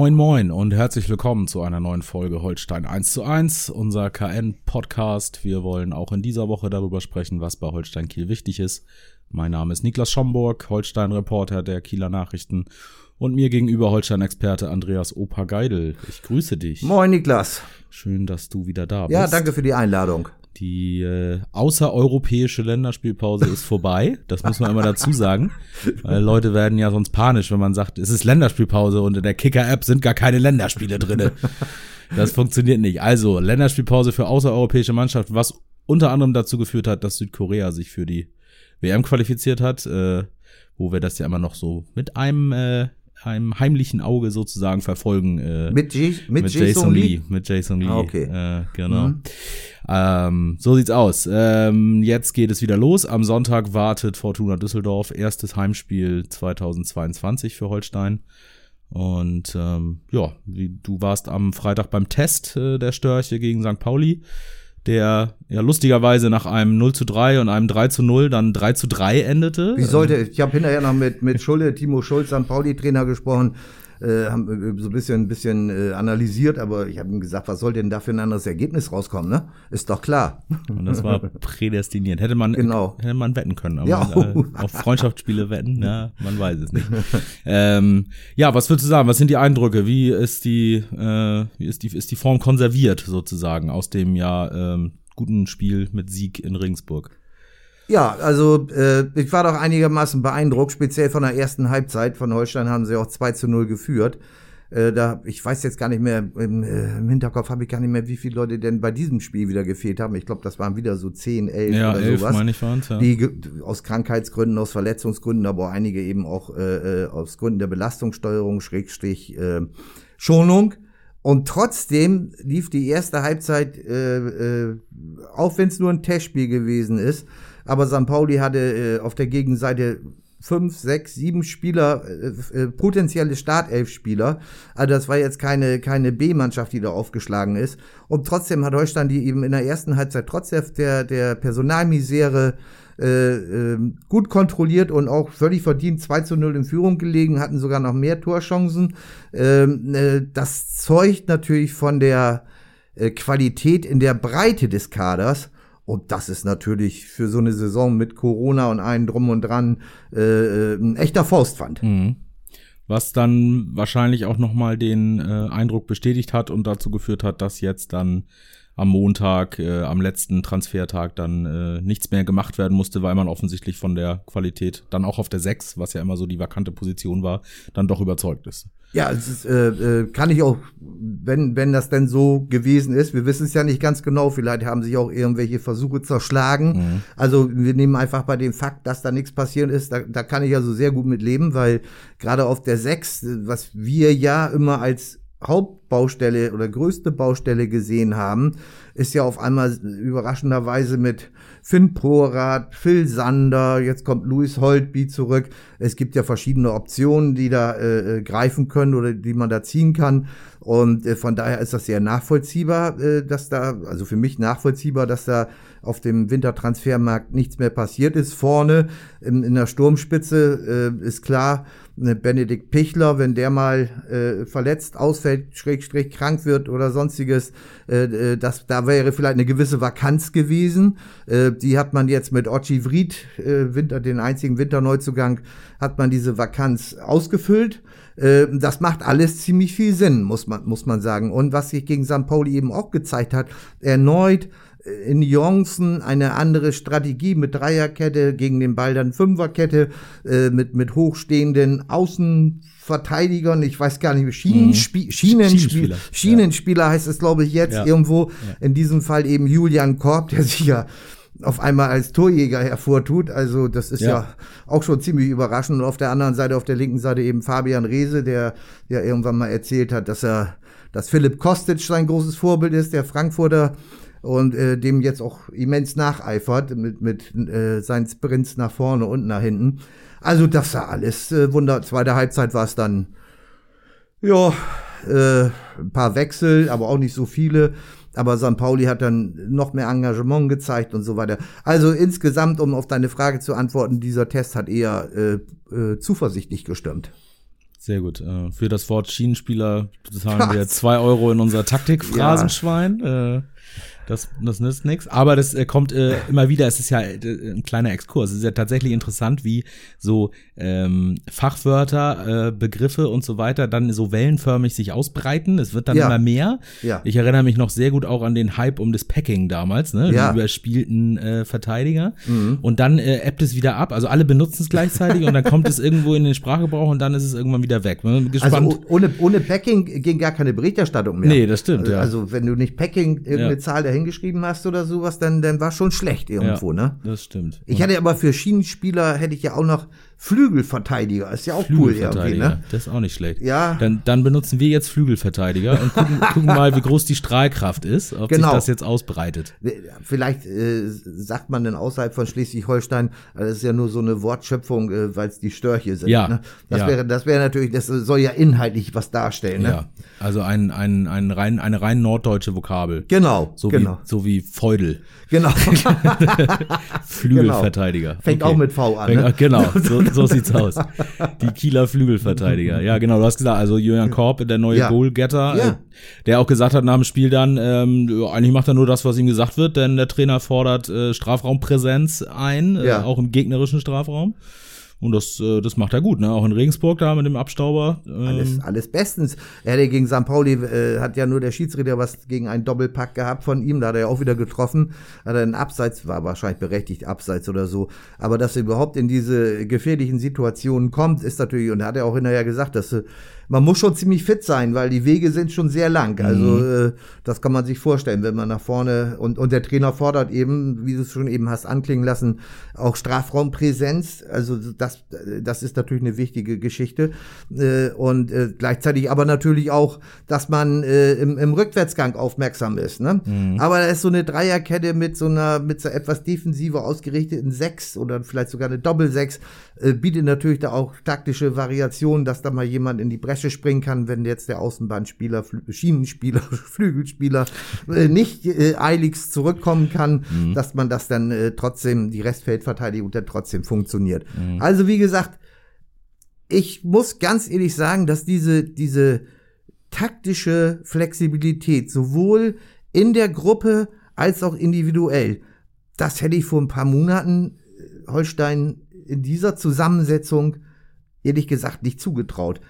Moin Moin und herzlich willkommen zu einer neuen Folge Holstein 1 zu 1, unser KN-Podcast. Wir wollen auch in dieser Woche darüber sprechen, was bei Holstein Kiel wichtig ist. Mein Name ist Niklas Schomburg, Holstein-Reporter der Kieler Nachrichten und mir gegenüber Holstein-Experte Andreas Opa Geidel. Ich grüße dich. Moin Niklas. Schön, dass du wieder da bist. Ja, danke für die Einladung. Die äh, außereuropäische Länderspielpause ist vorbei. Das muss man immer dazu sagen. Weil Leute werden ja sonst panisch, wenn man sagt, es ist Länderspielpause und in der Kicker-App sind gar keine Länderspiele drinne. Das funktioniert nicht. Also, Länderspielpause für außereuropäische Mannschaften, was unter anderem dazu geführt hat, dass Südkorea sich für die WM qualifiziert hat, äh, wo wir das ja immer noch so mit einem äh, einem heimlichen Auge sozusagen verfolgen. Äh, mit, G mit, mit Jason, Jason Lee? Lee? Mit Jason Lee. Ah, okay. Äh, genau. Mhm. Ähm, so sieht's aus. Ähm, jetzt geht es wieder los. Am Sonntag wartet Fortuna Düsseldorf. Erstes Heimspiel 2022 für Holstein. Und ähm, ja, du warst am Freitag beim Test äh, der Störche gegen St. Pauli, der ja lustigerweise nach einem 0 zu 3 und einem 3 zu 0 dann 3 zu 3 endete. Wie sollte, ich habe hinterher noch mit, mit Schulle, Timo Schulz, St. Pauli-Trainer gesprochen, äh, haben äh, so ein bisschen, ein bisschen äh, analysiert, aber ich habe ihm gesagt, was soll denn da für ein anderes Ergebnis rauskommen, ne? Ist doch klar. Und das war prädestiniert. Hätte man, Genau. hätte man wetten können. Aber Ja. äh, auf Freundschaftsspiele wetten, ja, man weiß es nicht. ähm, ja, was würdest du sagen? Was sind die Eindrücke? Wie ist die, äh, wie ist die, ist die Form konserviert sozusagen aus dem ja ähm, guten Spiel mit Sieg in Regensburg? Ja, also äh, ich war doch einigermaßen beeindruckt, speziell von der ersten Halbzeit. Von Holstein haben sie auch 2 zu 0 geführt. Äh, da, ich weiß jetzt gar nicht mehr, im, äh, im Hinterkopf habe ich gar nicht mehr, wie viele Leute denn bei diesem Spiel wieder gefehlt haben. Ich glaube, das waren wieder so 10, 11 Ja, oder elf sowas. meine ich waren's, ja. Die aus Krankheitsgründen, aus Verletzungsgründen, aber auch einige eben auch äh, äh, aus Gründen der Belastungssteuerung, Schrägstrich äh, Schonung. Und trotzdem lief die erste Halbzeit, äh, äh, auch wenn es nur ein Testspiel gewesen ist, aber St. Pauli hatte äh, auf der Gegenseite fünf, sechs, sieben Spieler, äh, äh, potenzielle Startelf-Spieler. Also das war jetzt keine, keine B-Mannschaft, die da aufgeschlagen ist. Und trotzdem hat Holstein die eben in der ersten Halbzeit trotz der, der, Personalmisere äh, ähm, gut kontrolliert und auch völlig verdient 2 zu 0 in Führung gelegen, hatten sogar noch mehr Torchancen. Ähm, äh, das zeugt natürlich von der äh, Qualität in der Breite des Kaders. Und das ist natürlich für so eine Saison mit Corona und allem drum und dran äh, äh, ein echter Faustpfand. Mhm. Was dann wahrscheinlich auch nochmal den äh, Eindruck bestätigt hat und dazu geführt hat, dass jetzt dann am Montag, äh, am letzten Transfertag dann äh, nichts mehr gemacht werden musste, weil man offensichtlich von der Qualität dann auch auf der 6, was ja immer so die vakante Position war, dann doch überzeugt ist. Ja, es ist, äh, äh, kann ich auch, wenn, wenn das denn so gewesen ist, wir wissen es ja nicht ganz genau, vielleicht haben sich auch irgendwelche Versuche zerschlagen. Also wir nehmen einfach bei dem Fakt, dass da nichts passiert ist, da, da kann ich also sehr gut mit leben, weil gerade auf der 6, was wir ja immer als Hauptbaustelle oder größte Baustelle gesehen haben, ist ja auf einmal überraschenderweise mit Finn Porath, Phil Sander, jetzt kommt Louis Holtby zurück. Es gibt ja verschiedene Optionen, die da äh, äh, greifen können oder die man da ziehen kann. Und äh, von daher ist das sehr nachvollziehbar, äh, dass da, also für mich nachvollziehbar, dass da auf dem Wintertransfermarkt nichts mehr passiert ist. Vorne in, in der Sturmspitze äh, ist klar, ne, Benedikt Pichler, wenn der mal äh, verletzt ausfällt, schrägstrich krank wird oder sonstiges, äh, äh, das, da wäre vielleicht eine gewisse Vakanz gewesen. Äh, die hat man jetzt mit Ochi Vried, äh, Winter, den einzigen Winterneuzugang, hat man diese Vakanz ausgefüllt. Äh, Das macht alles ziemlich viel Sinn, muss man, muss man sagen. Und was sich gegen St. Pauli eben auch gezeigt hat, erneut in Nuancen eine andere Strategie mit Dreierkette, gegen den Ball dann Fünferkette, äh, mit, mit hochstehenden Außenverteidigern, ich weiß gar nicht, Schienenspie Schienenspieler, Schienenspieler, Schienenspieler heißt es, glaube ich, jetzt Ja. irgendwo. In diesem Fall eben Julian Korb, der sich ja auf einmal als Torjäger hervortut. Also das ist ja. ja. auch schon ziemlich überraschend. Und auf der anderen Seite, auf der linken Seite eben Fabian Reese, der ja irgendwann mal erzählt hat, dass er, dass Philipp Kostic sein großes Vorbild ist, der Frankfurter und äh, dem jetzt auch immens nacheifert mit, mit äh, seinen Sprints nach vorne und nach hinten. Also das war alles äh, Wunder. Zweite Halbzeit war es dann, ja, äh, ein paar Wechsel, aber auch nicht so viele. Aber St. Pauli hat dann noch mehr Engagement gezeigt und so weiter. Also insgesamt, um auf deine Frage zu antworten, dieser Test hat eher äh, äh, zuversichtlich gestimmt. Sehr gut. Äh, für das Wort Schienenspieler zahlen wir zwei Euro in unser Taktikphrasenschwein. Ja. Das, das nützt nichts. Aber das äh, kommt äh, immer wieder, es ist ja äh, ein kleiner Exkurs. Es ist ja tatsächlich interessant, wie so ähm, Fachwörter, äh, Begriffe und so weiter dann so wellenförmig sich ausbreiten. Es wird dann ja. immer mehr. Ja. Ich erinnere mich noch sehr gut auch an den Hype um das Packing damals, ne? Ja. Die überspielten äh, Verteidiger. Mhm. Und dann äh, ebbt es wieder ab. Also alle benutzen es gleichzeitig und dann kommt es irgendwo in den Sprachgebrauch und dann ist es irgendwann wieder weg. Gespannt. Also ohne, ohne Packing ging gar keine Berichterstattung mehr. Nee, das stimmt, also, ja. Also wenn du nicht Packing irgendeine Zahl dahin hingeschrieben hast oder sowas, dann, dann war schon schlecht irgendwo, ja, ne? Das stimmt. Ich hatte aber für Schienenspieler hätte ich ja auch noch Flügelverteidiger. Ist ja auch cool irgendwie, ne? Das ist auch nicht schlecht. Ja. Dann, dann benutzen wir jetzt Flügelverteidiger und gucken, gucken mal, wie groß die Strahlkraft ist, ob genau. sich das jetzt ausbreitet. Vielleicht äh, sagt man dann außerhalb von Schleswig-Holstein, das ist ja nur so eine Wortschöpfung, äh, weil es die Störche sind. Ja. Ne? Das ja. wäre, das wäre natürlich, das soll ja inhaltlich was darstellen. Ne? Ja. Also ein, ein, ein rein, eine rein norddeutsche Vokabel. Genau. So genau. wie, so wie Feudel. Genau. Flügelverteidiger. Genau. Fängt okay. auch mit V an. Ne? Genau. So, so sieht's aus. Die Kieler Flügelverteidiger. Ja, genau, du hast gesagt, also Julian Korb, der neue ja. Goalgetter, ja. Äh, der auch gesagt hat nach dem Spiel dann, ähm, eigentlich macht er nur das, was ihm gesagt wird, denn der Trainer fordert äh, Strafraumpräsenz ein, äh, ja. äh, auch im gegnerischen Strafraum. Und das, äh, das macht er gut, ne? Auch in Regensburg da mit dem Abstauber. Ähm. Alles, alles bestens. Er hat gegen St. Pauli, äh, hat ja nur der Schiedsrichter was gegen einen Doppelpack gehabt von ihm. Da hat er ja auch wieder getroffen. Hat er einen Abseits, war wahrscheinlich berechtigt, Abseits oder so. Aber dass er überhaupt in diese gefährlichen Situationen kommt, ist natürlich, und er hat ja auch hinterher gesagt, dass äh, man muss schon ziemlich fit sein, weil die Wege sind schon sehr lang. Also mhm. äh, das kann man sich vorstellen, wenn man nach vorne und, und der Trainer fordert eben, wie du es schon eben hast anklingen lassen, auch Strafraumpräsenz. Also das, das ist natürlich eine wichtige Geschichte. Äh, und äh, gleichzeitig aber natürlich auch, dass man äh, im, im Rückwärtsgang aufmerksam ist. Ne? Mhm. Aber da ist so eine Dreierkette mit so einer, mit so etwas defensiver ausgerichteten Sechs oder vielleicht sogar eine Doppelsechs, äh, bietet natürlich da auch taktische Variationen, dass da mal jemand in die Bresche springen kann, wenn jetzt der Außenbahnspieler, Schienenspieler, Flügelspieler äh, nicht äh, eiligst zurückkommen kann, mhm. dass man das dann äh, trotzdem, die Restfeldverteidigung dann trotzdem funktioniert. Mhm. Also wie gesagt, ich muss ganz ehrlich sagen, dass diese, diese taktische Flexibilität sowohl in der Gruppe als auch individuell, das hätte ich vor ein paar Monaten äh, Holstein in dieser Zusammensetzung ehrlich gesagt nicht zugetraut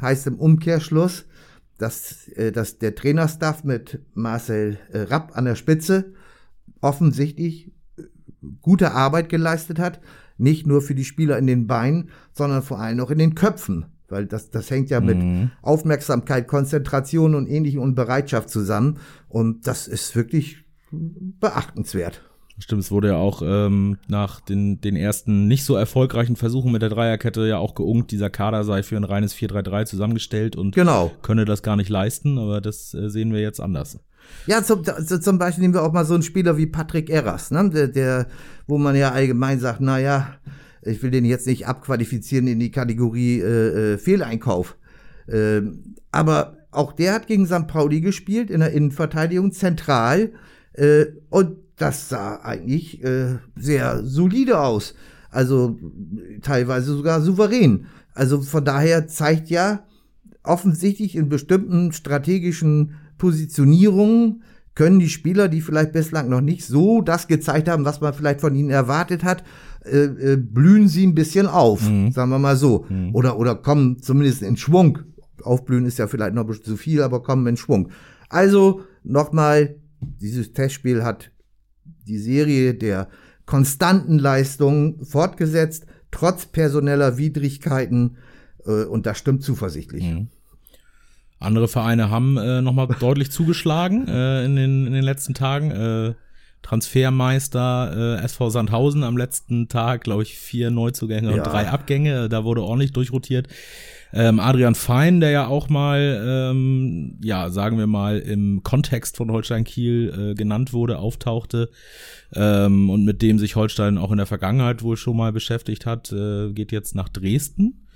heißt im Umkehrschluss, dass, äh, dass der Trainerstaff mit Marcel äh, Rapp an der Spitze offensichtlich äh, gute Arbeit geleistet hat, nicht nur für die Spieler in den Beinen, sondern vor allem auch in den Köpfen, weil das, das hängt ja mit mhm. Aufmerksamkeit, Konzentration und ähnlichem und Bereitschaft zusammen und das ist wirklich beachtenswert. Stimmt, es wurde ja auch ähm, nach den, den ersten nicht so erfolgreichen Versuchen mit der Dreierkette ja auch geungt, dieser Kader sei für ein reines 4-3-3 zusammengestellt und genau. könne das gar nicht leisten, aber das äh, sehen wir jetzt anders. Ja, zum, zum Beispiel nehmen wir auch mal so einen Spieler wie Patrick Erras, ne? der, der, wo man ja allgemein sagt, na ja, ich will den jetzt nicht abqualifizieren in die Kategorie äh, äh, Fehleinkauf. Äh, aber auch der hat gegen St. Pauli gespielt, in der Innenverteidigung, zentral. Äh, und das sah eigentlich äh, sehr solide aus. Also teilweise sogar souverän. Also von daher zeigt ja offensichtlich in bestimmten strategischen Positionierungen können die Spieler, die vielleicht bislang noch nicht so das gezeigt haben, was man vielleicht von ihnen erwartet hat, äh, äh, blühen sie ein bisschen auf, mhm. sagen wir mal so. Mhm. Oder, oder kommen zumindest in Schwung. Aufblühen ist ja vielleicht noch ein bisschen zu viel, aber kommen in Schwung. Also nochmal, dieses Testspiel hat die Serie der konstanten Leistungen fortgesetzt, trotz personeller Widrigkeiten. Äh, und das stimmt zuversichtlich. Mhm. Andere Vereine haben äh, nochmal deutlich zugeschlagen äh, in, den, in den letzten Tagen. Äh, Transfermeister äh, SV Sandhausen am letzten Tag, glaube ich, vier Neuzugänge Ja. und drei Abgänge. Da wurde ordentlich durchrotiert. Ähm, Adrian Fein, der ja auch mal, ähm, ja, sagen wir mal, im Kontext von Holstein Kiel äh, genannt wurde, auftauchte ähm, und mit dem sich Holstein auch in der Vergangenheit wohl schon mal beschäftigt hat, äh, geht jetzt nach Dresden.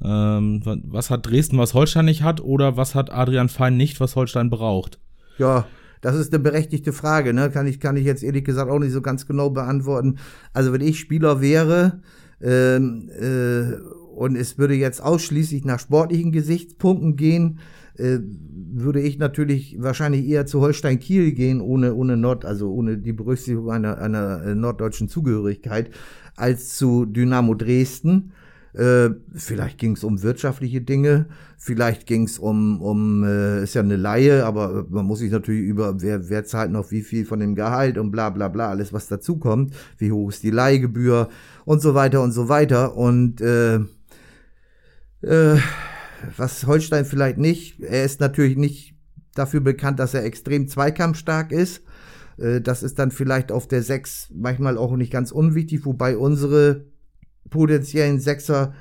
Ähm, wa- was hat Dresden, was Holstein nicht hat, oder was hat Adrian Fein nicht, was Holstein braucht? Ja, das ist eine berechtigte Frage, ne? Kann ich, kann ich jetzt ehrlich gesagt auch nicht so ganz genau beantworten. Also wenn ich Spieler wäre ähm, äh, und es würde jetzt ausschließlich nach sportlichen Gesichtspunkten gehen, äh, würde ich natürlich wahrscheinlich eher zu Holstein Kiel gehen, ohne, ohne Nord, also ohne die Berücksichtigung einer, einer äh, norddeutschen Zugehörigkeit, als zu Dynamo Dresden. Äh, vielleicht ging es um wirtschaftliche Dinge, vielleicht ging es um, um äh, ist ja eine Laie, aber man muss sich natürlich über, wer, wer zahlt noch wie viel von dem Gehalt und bla bla bla, alles was dazukommt, wie hoch ist die Leihgebühr und so weiter und so weiter. Und äh, äh, was Holstein vielleicht nicht, er ist natürlich nicht dafür bekannt, dass er extrem zweikampfstark ist. Äh, Das ist dann vielleicht auf der 6 manchmal auch nicht ganz unwichtig, wobei unsere potenziellen Sechser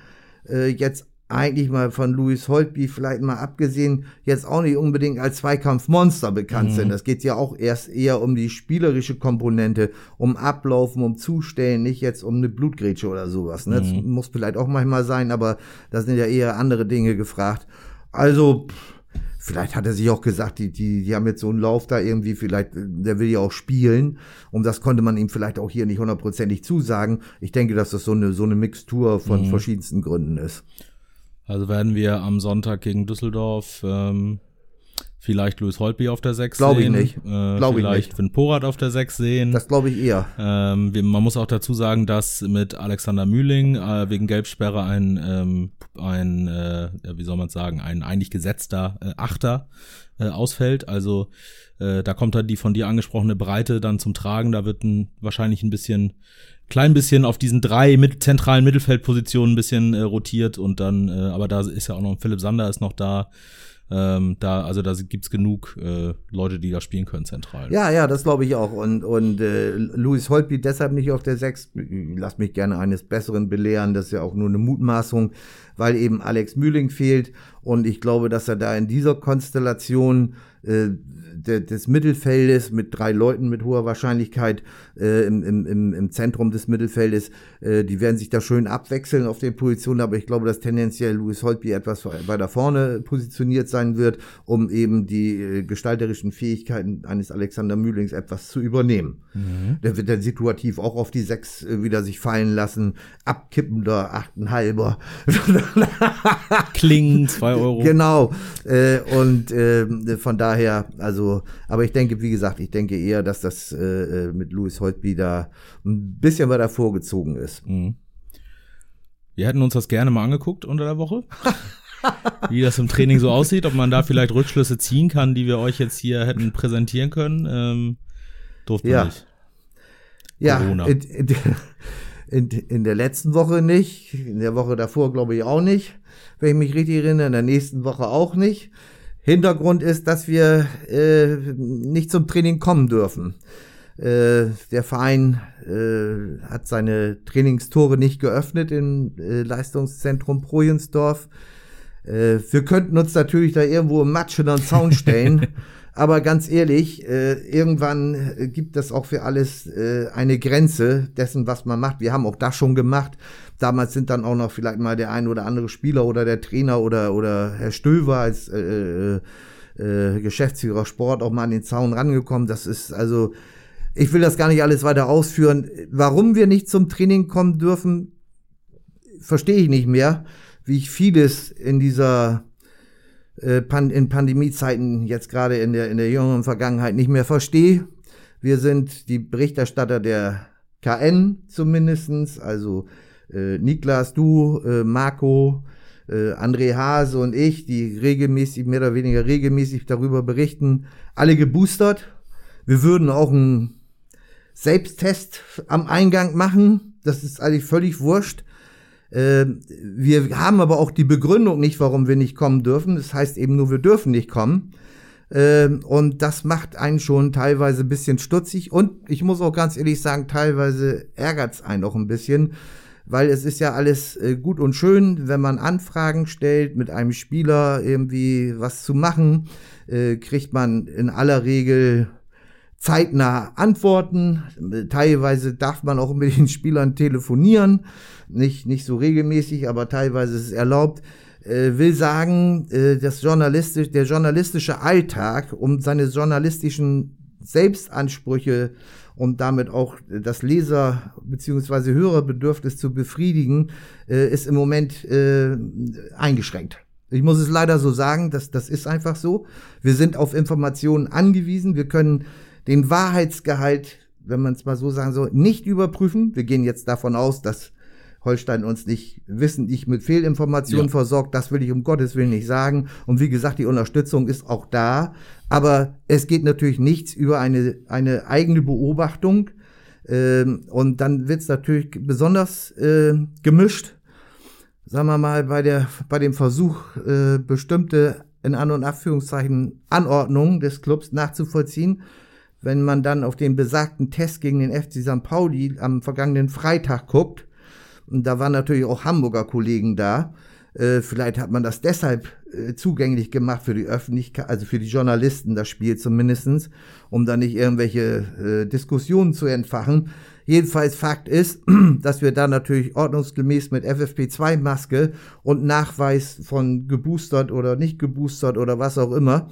äh, jetzt eigentlich mal von Louis Holtby vielleicht mal abgesehen, jetzt auch nicht unbedingt als Zweikampfmonster bekannt Mhm. sind. Das geht ja auch erst eher um die spielerische Komponente, um Ablaufen, um Zustellen, nicht jetzt um eine Blutgrätsche oder sowas. Ne? Das Mhm. muss vielleicht auch manchmal sein, aber da sind ja eher andere Dinge gefragt. Also, pff, vielleicht hat er sich auch gesagt, die, die, die haben jetzt so einen Lauf da irgendwie, vielleicht, der will ja auch spielen. Und das konnte man ihm vielleicht auch hier nicht hundertprozentig zusagen. Ich denke, dass das so eine, so eine Mixtur von Mhm. verschiedensten Gründen ist. Also werden wir am Sonntag gegen Düsseldorf ähm, vielleicht Louis Holtby auf der 6 Glaub ich sehen. nicht. Äh, Glaub ich vielleicht nicht. Finn Porat auf der 6 sehen. Das glaube ich eher. Ähm, wir, man muss auch dazu sagen, dass mit Alexander Mühling äh, wegen Gelbsperre ein, ähm, ein äh, wie soll man sagen, ein eigentlich gesetzter äh, Achter äh, ausfällt. Also äh, da kommt dann die von dir angesprochene Breite dann zum Tragen. Da wird ein, wahrscheinlich ein bisschen, klein bisschen auf diesen drei mit, zentralen Mittelfeldpositionen ein bisschen äh, rotiert und dann, äh, aber da ist ja auch noch Philipp Sander ist noch da. Ähm, da, also da gibt's genug äh, Leute, die da spielen können zentral. Ja, ja, das glaube ich auch. Und, und äh, Louis Holtby deshalb nicht auf der 6. Lass mich gerne eines Besseren belehren. Das ist ja auch nur eine Mutmaßung, weil eben Alex Mühling fehlt. Und ich glaube, dass er da in dieser Konstellation äh, de, des Mittelfeldes mit drei Leuten mit hoher Wahrscheinlichkeit äh, im, im, im, Zentrum des Mittelfeldes, äh, die werden sich da schön abwechseln auf den Positionen, aber ich glaube, dass tendenziell Louis Holtby etwas weiter vorne positioniert sein wird, um eben die äh, gestalterischen Fähigkeiten eines Alexander Mühlings etwas zu übernehmen. Der wird dann situativ auch auf die sechs äh, wieder sich fallen lassen, abkippender Achtenhalber. Klingen, zwei Euro. Genau. Äh, und äh, von daher, also, aber ich denke, wie gesagt, ich denke eher, dass das äh, äh, mit Louis Holtby da ein bisschen weiter vorgezogen ist. Mhm. Wir hätten uns das gerne mal angeguckt unter der Woche. Wie das im Training so aussieht, ob man da vielleicht Rückschlüsse ziehen kann, die wir euch jetzt hier hätten präsentieren können. Ähm, durften Ja. nicht. Ja, Corona. in, in, in, in der letzten Woche nicht, in der Woche davor glaube ich auch nicht, wenn ich mich richtig erinnere, in der nächsten Woche auch nicht. Hintergrund ist, dass wir äh, nicht zum Training kommen dürfen. Äh, der Verein äh, hat seine Trainingstore nicht geöffnet im äh, Leistungszentrum Projensdorf. Äh, wir könnten uns natürlich da irgendwo im Matsch hinter den Zaun stellen. Aber ganz ehrlich, äh, irgendwann äh, gibt es auch für alles äh, eine Grenze dessen, was man macht. Wir haben auch das schon gemacht. Damals sind dann auch noch vielleicht mal der ein oder andere Spieler oder der Trainer oder, oder Herr Stöver als äh, äh, äh, Geschäftsführer Sport auch mal an den Zaun rangekommen. Das ist also, ich will das gar nicht alles weiter ausführen. Warum wir nicht zum Training kommen dürfen, verstehe ich nicht mehr, wie ich vieles in dieser in Pandemiezeiten jetzt gerade in der in der jüngeren Vergangenheit nicht mehr verstehe. Wir sind die Berichterstatter der KN zumindestens, also äh, Niklas, du, äh, Marco, äh, André Hase und ich, die regelmäßig, mehr oder weniger regelmäßig darüber berichten, alle geboostert. Wir würden auch einen Selbsttest am Eingang machen. Das ist eigentlich völlig wurscht. Ähm, wir haben aber auch die Begründung nicht, warum wir nicht kommen dürfen. Das heißt eben nur, wir dürfen nicht kommen. Ähm, und das macht einen schon teilweise ein bisschen stutzig. Und ich muss auch ganz ehrlich sagen, teilweise ärgert's einen auch ein bisschen, weil es ist ja alles äh, gut und schön, wenn man Anfragen stellt, mit einem Spieler irgendwie was zu machen, äh, kriegt man in aller Regel zeitnah Antworten. Teilweise darf man auch mit den Spielern telefonieren. Nicht, nicht so regelmäßig, aber teilweise ist es erlaubt. Äh, will sagen, äh, das journalistisch, der journalistische Alltag, um seine journalistischen Selbstansprüche und damit auch das Leser- bzw. Hörerbedürfnis zu befriedigen, äh, ist im Moment äh, eingeschränkt. Ich muss es leider so sagen, dass das ist einfach so. Wir sind auf Informationen angewiesen. Wir können den Wahrheitsgehalt, wenn man es mal so sagen soll, nicht überprüfen. Wir gehen jetzt davon aus, dass Holstein uns nicht wissentlich mit Fehlinformationen ja. versorgt. Das will ich um Gottes Willen nicht sagen. Und wie gesagt, die Unterstützung ist auch da. Aber es geht natürlich nichts über eine, eine eigene Beobachtung. Ähm, und dann wird es natürlich besonders äh, gemischt. Sagen wir mal, bei, der, bei dem Versuch, äh, bestimmte in An- und Abführungszeichen Anordnungen des Clubs nachzuvollziehen wenn man dann auf den besagten Test gegen den FC St. Pauli am vergangenen Freitag guckt, und da waren natürlich auch Hamburger Kollegen da, äh, vielleicht hat man das deshalb äh, zugänglich gemacht für die Öffentlichkeit, also für die Journalisten, das Spiel zumindestens, um da nicht irgendwelche äh, Diskussionen zu entfachen. Jedenfalls Fakt ist, dass wir da natürlich ordnungsgemäß mit FFP2-Maske und Nachweis von geboostert oder nicht geboostert oder was auch immer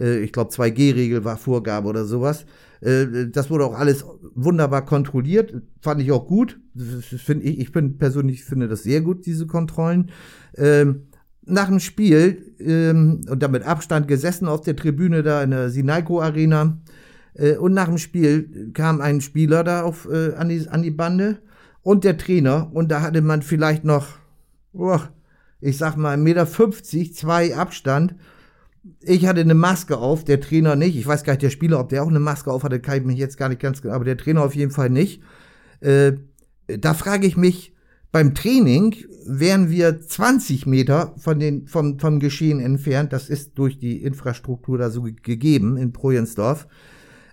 ich glaube 2G-Regel war Vorgabe oder sowas. Äh, das wurde auch alles wunderbar kontrolliert, fand ich auch gut. Find ich, ich bin persönlich finde das sehr gut, diese Kontrollen. Ähm, nach dem Spiel ähm, und damit Abstand gesessen auf der Tribüne da in der Sinaiko Arena. Äh, und nach dem Spiel kam ein Spieler da auf, äh, an, die, an die Bande und der Trainer. Und da hatte man vielleicht noch, oh, ich sag mal, 1,50 Meter, zwei Abstand ich hatte eine Maske auf, der Trainer nicht. Ich weiß gar nicht, der Spieler, ob der auch eine Maske auf hatte, kann ich mich jetzt gar nicht ganz genau, aber der Trainer auf jeden Fall nicht. Äh, da frage ich mich, beim Training wären wir 20 Meter von den, vom, vom Geschehen entfernt. Das ist durch die Infrastruktur da so gegeben in Projensdorf.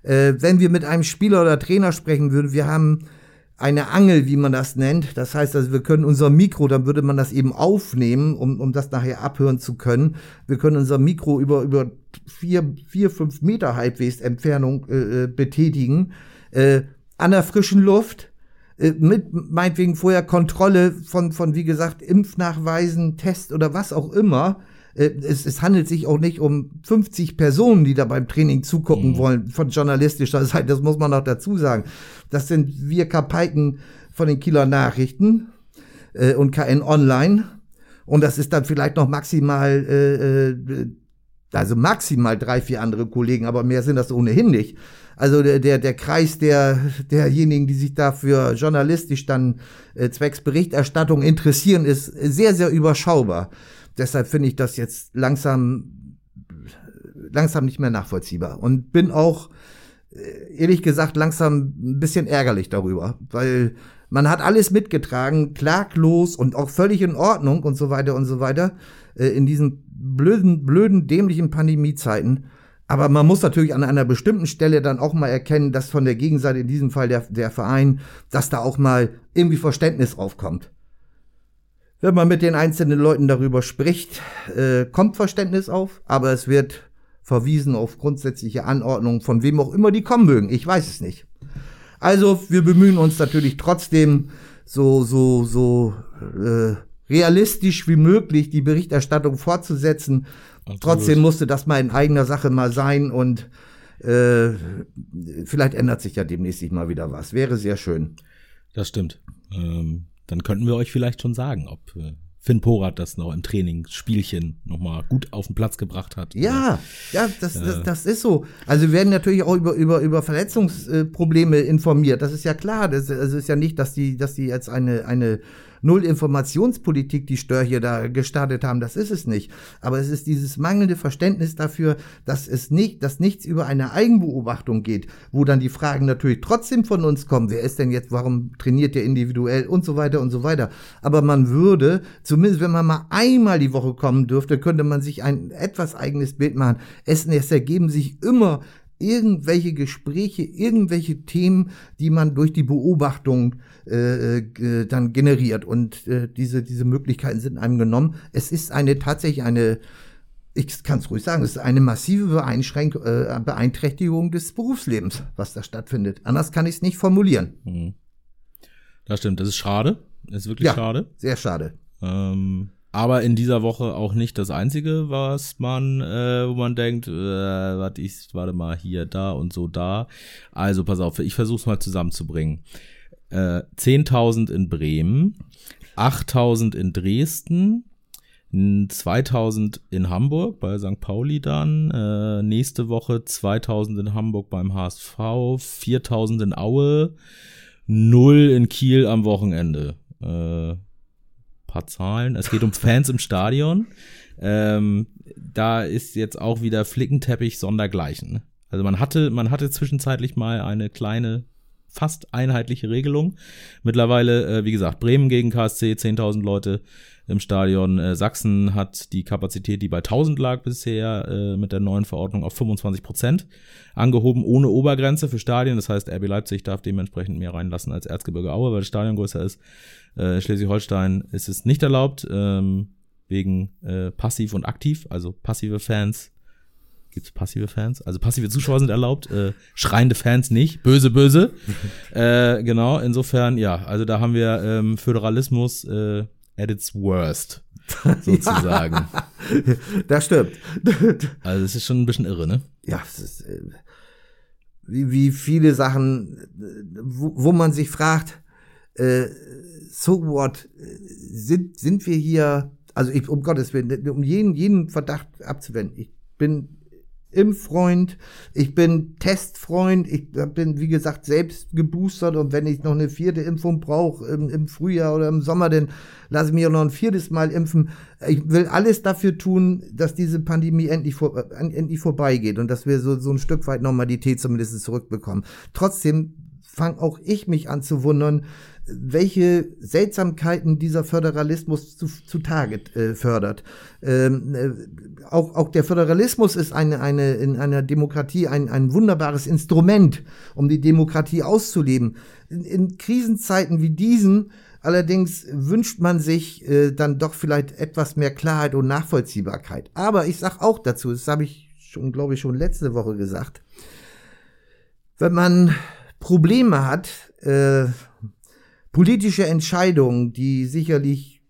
Äh, wenn wir mit einem Spieler oder Trainer sprechen würden, wir haben eine Angel, wie man das nennt. Das heißt also, wir können unser Mikro, dann würde man das eben aufnehmen, um, um das nachher abhören zu können. Wir können unser Mikro über, über vier, vier, fünf Meter halbwegs Entfernung äh, äh betätigen. Äh, an der frischen Luft, äh, mit meinetwegen vorher Kontrolle von, von, wie gesagt, Impfnachweisen, Test oder was auch immer. Äh, es, es handelt sich auch nicht um 50 Personen, die da beim Training zugucken mhm. wollen, von journalistischer Seite, das muss man noch dazu sagen. Das sind wir Kapaiken von den Kieler Nachrichten äh, und KN Online. Und das ist dann vielleicht noch maximal, äh, äh, also maximal drei, vier andere Kollegen, aber mehr sind das ohnehin nicht. Also der, der, der Kreis der, derjenigen, die sich dafür journalistisch dann äh, zwecks Berichterstattung interessieren, ist sehr, sehr überschaubar. Deshalb finde ich das jetzt langsam, langsam nicht mehr nachvollziehbar und bin auch äh, ehrlich gesagt langsam ein bisschen ärgerlich darüber, weil man hat alles mitgetragen, klaglos und auch völlig in Ordnung und so weiter und so weiter äh, in diesen blöden, blöden, dämlichen Pandemiezeiten. Aber man muss natürlich an einer bestimmten Stelle dann auch mal erkennen, dass von der Gegenseite, in diesem Fall der, der Verein, dass da auch mal irgendwie Verständnis aufkommt. Wenn man mit den einzelnen Leuten darüber spricht, äh, kommt Verständnis auf, aber es wird verwiesen auf grundsätzliche Anordnungen, von wem auch immer die kommen mögen. Ich weiß es nicht. Also wir bemühen uns natürlich trotzdem so so so äh, realistisch wie möglich die Berichterstattung fortzusetzen. Absolut. Trotzdem musste das mal in eigener Sache mal sein und äh, vielleicht ändert sich ja demnächst mal wieder was. Wäre sehr schön. Das stimmt. Ähm, dann könnten wir euch vielleicht schon sagen, ob äh, Finn Porat das noch im Trainingsspielchen nochmal gut auf den Platz gebracht hat. Ja, ja, das, das, das ist so. Also wir werden natürlich auch über, über, über Verletzungsprobleme informiert. Das ist ja klar. Das also ist ja nicht, dass die, dass die jetzt eine, eine null Informationspolitik, die Stör hier da gestartet haben. Das ist es nicht. Aber es ist dieses mangelnde Verständnis dafür, dass es nicht, dass nichts über eine Eigenbeobachtung geht, wo dann die Fragen natürlich trotzdem von uns kommen. Wer ist denn jetzt, warum trainiert der individuell und so weiter und so weiter. Aber man würde, zumindest wenn man mal einmal die Woche kommen dürfte, könnte man sich ein etwas eigenes Bild machen. Es, es ergeben sich immer irgendwelche Gespräche, irgendwelche Themen, die man durch die Beobachtung äh, äh, dann generiert. Und äh, diese, diese Möglichkeiten sind einem genommen. Es ist eine tatsächlich eine, ich kann es ruhig sagen, es ist eine massive Beeinschränk äh, Beeinträchtigung des Berufslebens, was da stattfindet. Anders kann ich es nicht formulieren. Mhm. Das stimmt, das ist schade. Das ist wirklich Ja. schade. Sehr schade. Ähm, aber in dieser Woche auch nicht das einzige, was man, äh, wo man denkt, äh, warte, ich, warte mal, hier, da und so, da. Also pass auf, ich versuche es mal zusammenzubringen. Äh, 10.000 in Bremen, 8.000 in Dresden, 2000 in Hamburg bei St. Pauli dann, äh, nächste Woche 2000 in Hamburg beim HSV, 4000 in Aue, 0 in Kiel am Wochenende. Äh, paar Zahlen. Es geht um Fans im Stadion. Ähm, da ist jetzt auch wieder Flickenteppich sondergleichen. Also man hatte, man hatte zwischenzeitlich mal eine kleine, fast einheitliche Regelung. Mittlerweile, äh, wie gesagt, Bremen gegen KSC, 10.000 Leute im Stadion. Äh, Sachsen hat die Kapazität, die bei 1000 lag bisher, äh, mit der neuen Verordnung auf 25 Prozent angehoben, ohne Obergrenze für Stadien. Das heißt, RB Leipzig darf dementsprechend mehr reinlassen als Erzgebirge Aue, weil das Stadion größer ist. Äh, Schleswig-Holstein ist es nicht erlaubt, ähm, wegen äh, passiv und aktiv, also passive Fans. Gibt's passive Fans? Also passive Zuschauer sind erlaubt, äh, schreiende Fans nicht. Böse, böse. äh, genau, insofern, ja, also da haben wir ähm, Föderalismus äh, at its worst, sozusagen. Das stimmt. Also es ist schon ein bisschen irre, ne? ja, es ist, äh, wie, wie viele Sachen, wo, wo man sich fragt, äh, so what, sind, sind wir hier, also ich, um Gottes Willen, um jeden, jeden Verdacht abzuwenden, ich bin Impffreund, ich bin Testfreund, ich bin, wie gesagt, selbst geboostert und wenn ich noch eine vierte Impfung brauche im, im Frühjahr oder im Sommer, dann lasse ich mich auch noch ein viertes Mal impfen. Ich will alles dafür tun, dass diese Pandemie endlich, vor, endlich vorbeigeht und dass wir so, so ein Stück weit Normalität zumindest zurückbekommen. Trotzdem fange auch ich mich an zu wundern, welche Seltsamkeiten dieser Föderalismus zu, zutage äh, fördert. Ähm, äh, auch, auch der Föderalismus ist eine, eine, in einer Demokratie ein, ein wunderbares Instrument, um die Demokratie auszuleben. In, in Krisenzeiten wie diesen allerdings wünscht man sich äh, dann doch vielleicht etwas mehr Klarheit und Nachvollziehbarkeit. Aber ich sage auch dazu, das habe ich schon, glaube ich, schon letzte Woche gesagt, wenn man Probleme hat, äh, politische Entscheidungen, die sicherlich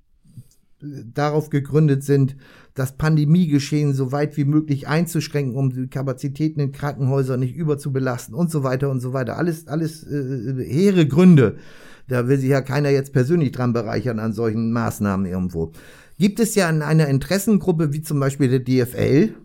äh, darauf gegründet sind, das Pandemiegeschehen so weit wie möglich einzuschränken, um die Kapazitäten in Krankenhäusern nicht überzubelasten und so weiter und so weiter. Alles, alles äh, hehre Gründe. Da will sich ja keiner jetzt persönlich dran bereichern an solchen Maßnahmen irgendwo. Gibt es ja in einer Interessengruppe wie zum Beispiel der DFL,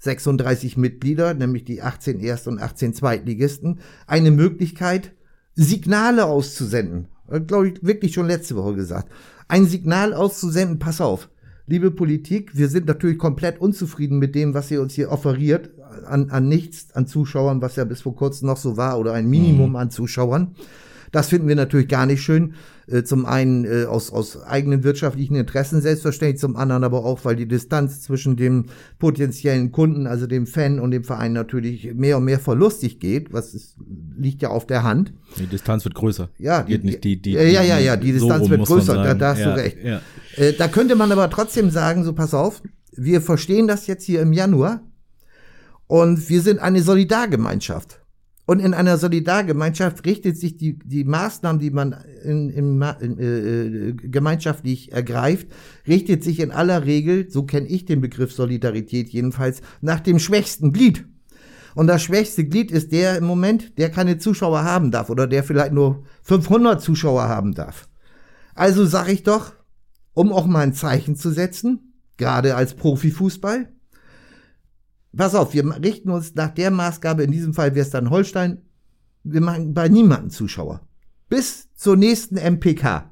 36 Mitglieder, nämlich die 18 Erst- und 18 Zweitligisten, eine Möglichkeit, Signale auszusenden. Glaube ich, wirklich schon letzte Woche gesagt. Ein Signal auszusenden, pass auf. Liebe Politik, wir sind natürlich komplett unzufrieden mit dem, was ihr uns hier offeriert, an, an nichts, an Zuschauern, was ja bis vor kurzem noch so war, oder ein Minimum an Zuschauern. Das finden wir natürlich gar nicht schön. Äh, Zum einen äh, aus, aus eigenen wirtschaftlichen Interessen selbstverständlich, zum anderen aber auch, weil die Distanz zwischen dem potenziellen Kunden, also dem Fan und dem Verein natürlich mehr und mehr verlustig geht, was ist, liegt ja auf der Hand. Die Distanz wird größer. Ja, Geht nicht die, die, ja, ja, ja, ja, die so Distanz rum wird größer, da, da hast ja, du recht. Ja. Äh, da könnte man aber trotzdem sagen, so pass auf, wir verstehen das jetzt hier im Januar und wir sind eine Solidargemeinschaft. Und in einer Solidargemeinschaft richtet sich die, die Maßnahmen, die man in, in, in, äh, äh, gemeinschaftlich ergreift, richtet sich in aller Regel, so kenne ich den Begriff Solidarität jedenfalls, nach dem schwächsten Glied. Und das schwächste Glied ist der im Moment, der keine Zuschauer haben darf oder der vielleicht nur 500 Zuschauer haben darf. Also sage ich doch, um auch mal ein Zeichen zu setzen, gerade als Profifußball. Pass auf, wir richten uns nach der Maßgabe, in diesem Fall wäre es dann Holstein, wir machen bei niemandem Zuschauer. Bis zur nächsten MPK.